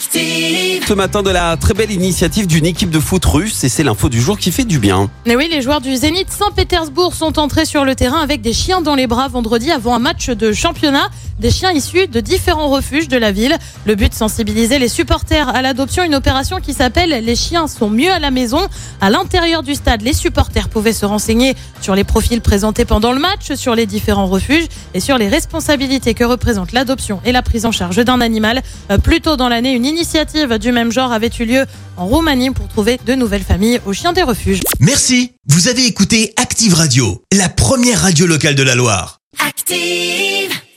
Active. Ce matin de la très belle initiative d'une équipe de foot russe et c'est l'info du jour qui fait du bien. Mais oui, les joueurs du Zénith Saint-Pétersbourg sont entrés sur le terrain avec des chiens dans les bras vendredi avant un match de championnat. Des chiens issus de différents refuges de la ville. Le but, sensibiliser les supporters à l'adoption, une opération qui s'appelle Les chiens sont mieux à la maison. À l'intérieur du stade, les supporters pouvaient se renseigner sur les profils présentés pendant le match, sur les différents refuges et sur les responsabilités que représente l'adoption et la prise en charge d'un animal. Euh, Plus tôt dans l'année, une initiative du même genre avait eu lieu en Roumanie pour trouver de nouvelles familles aux chiens des refuges. Merci, vous avez écouté Active Radio, la première radio locale de la Loire. Active.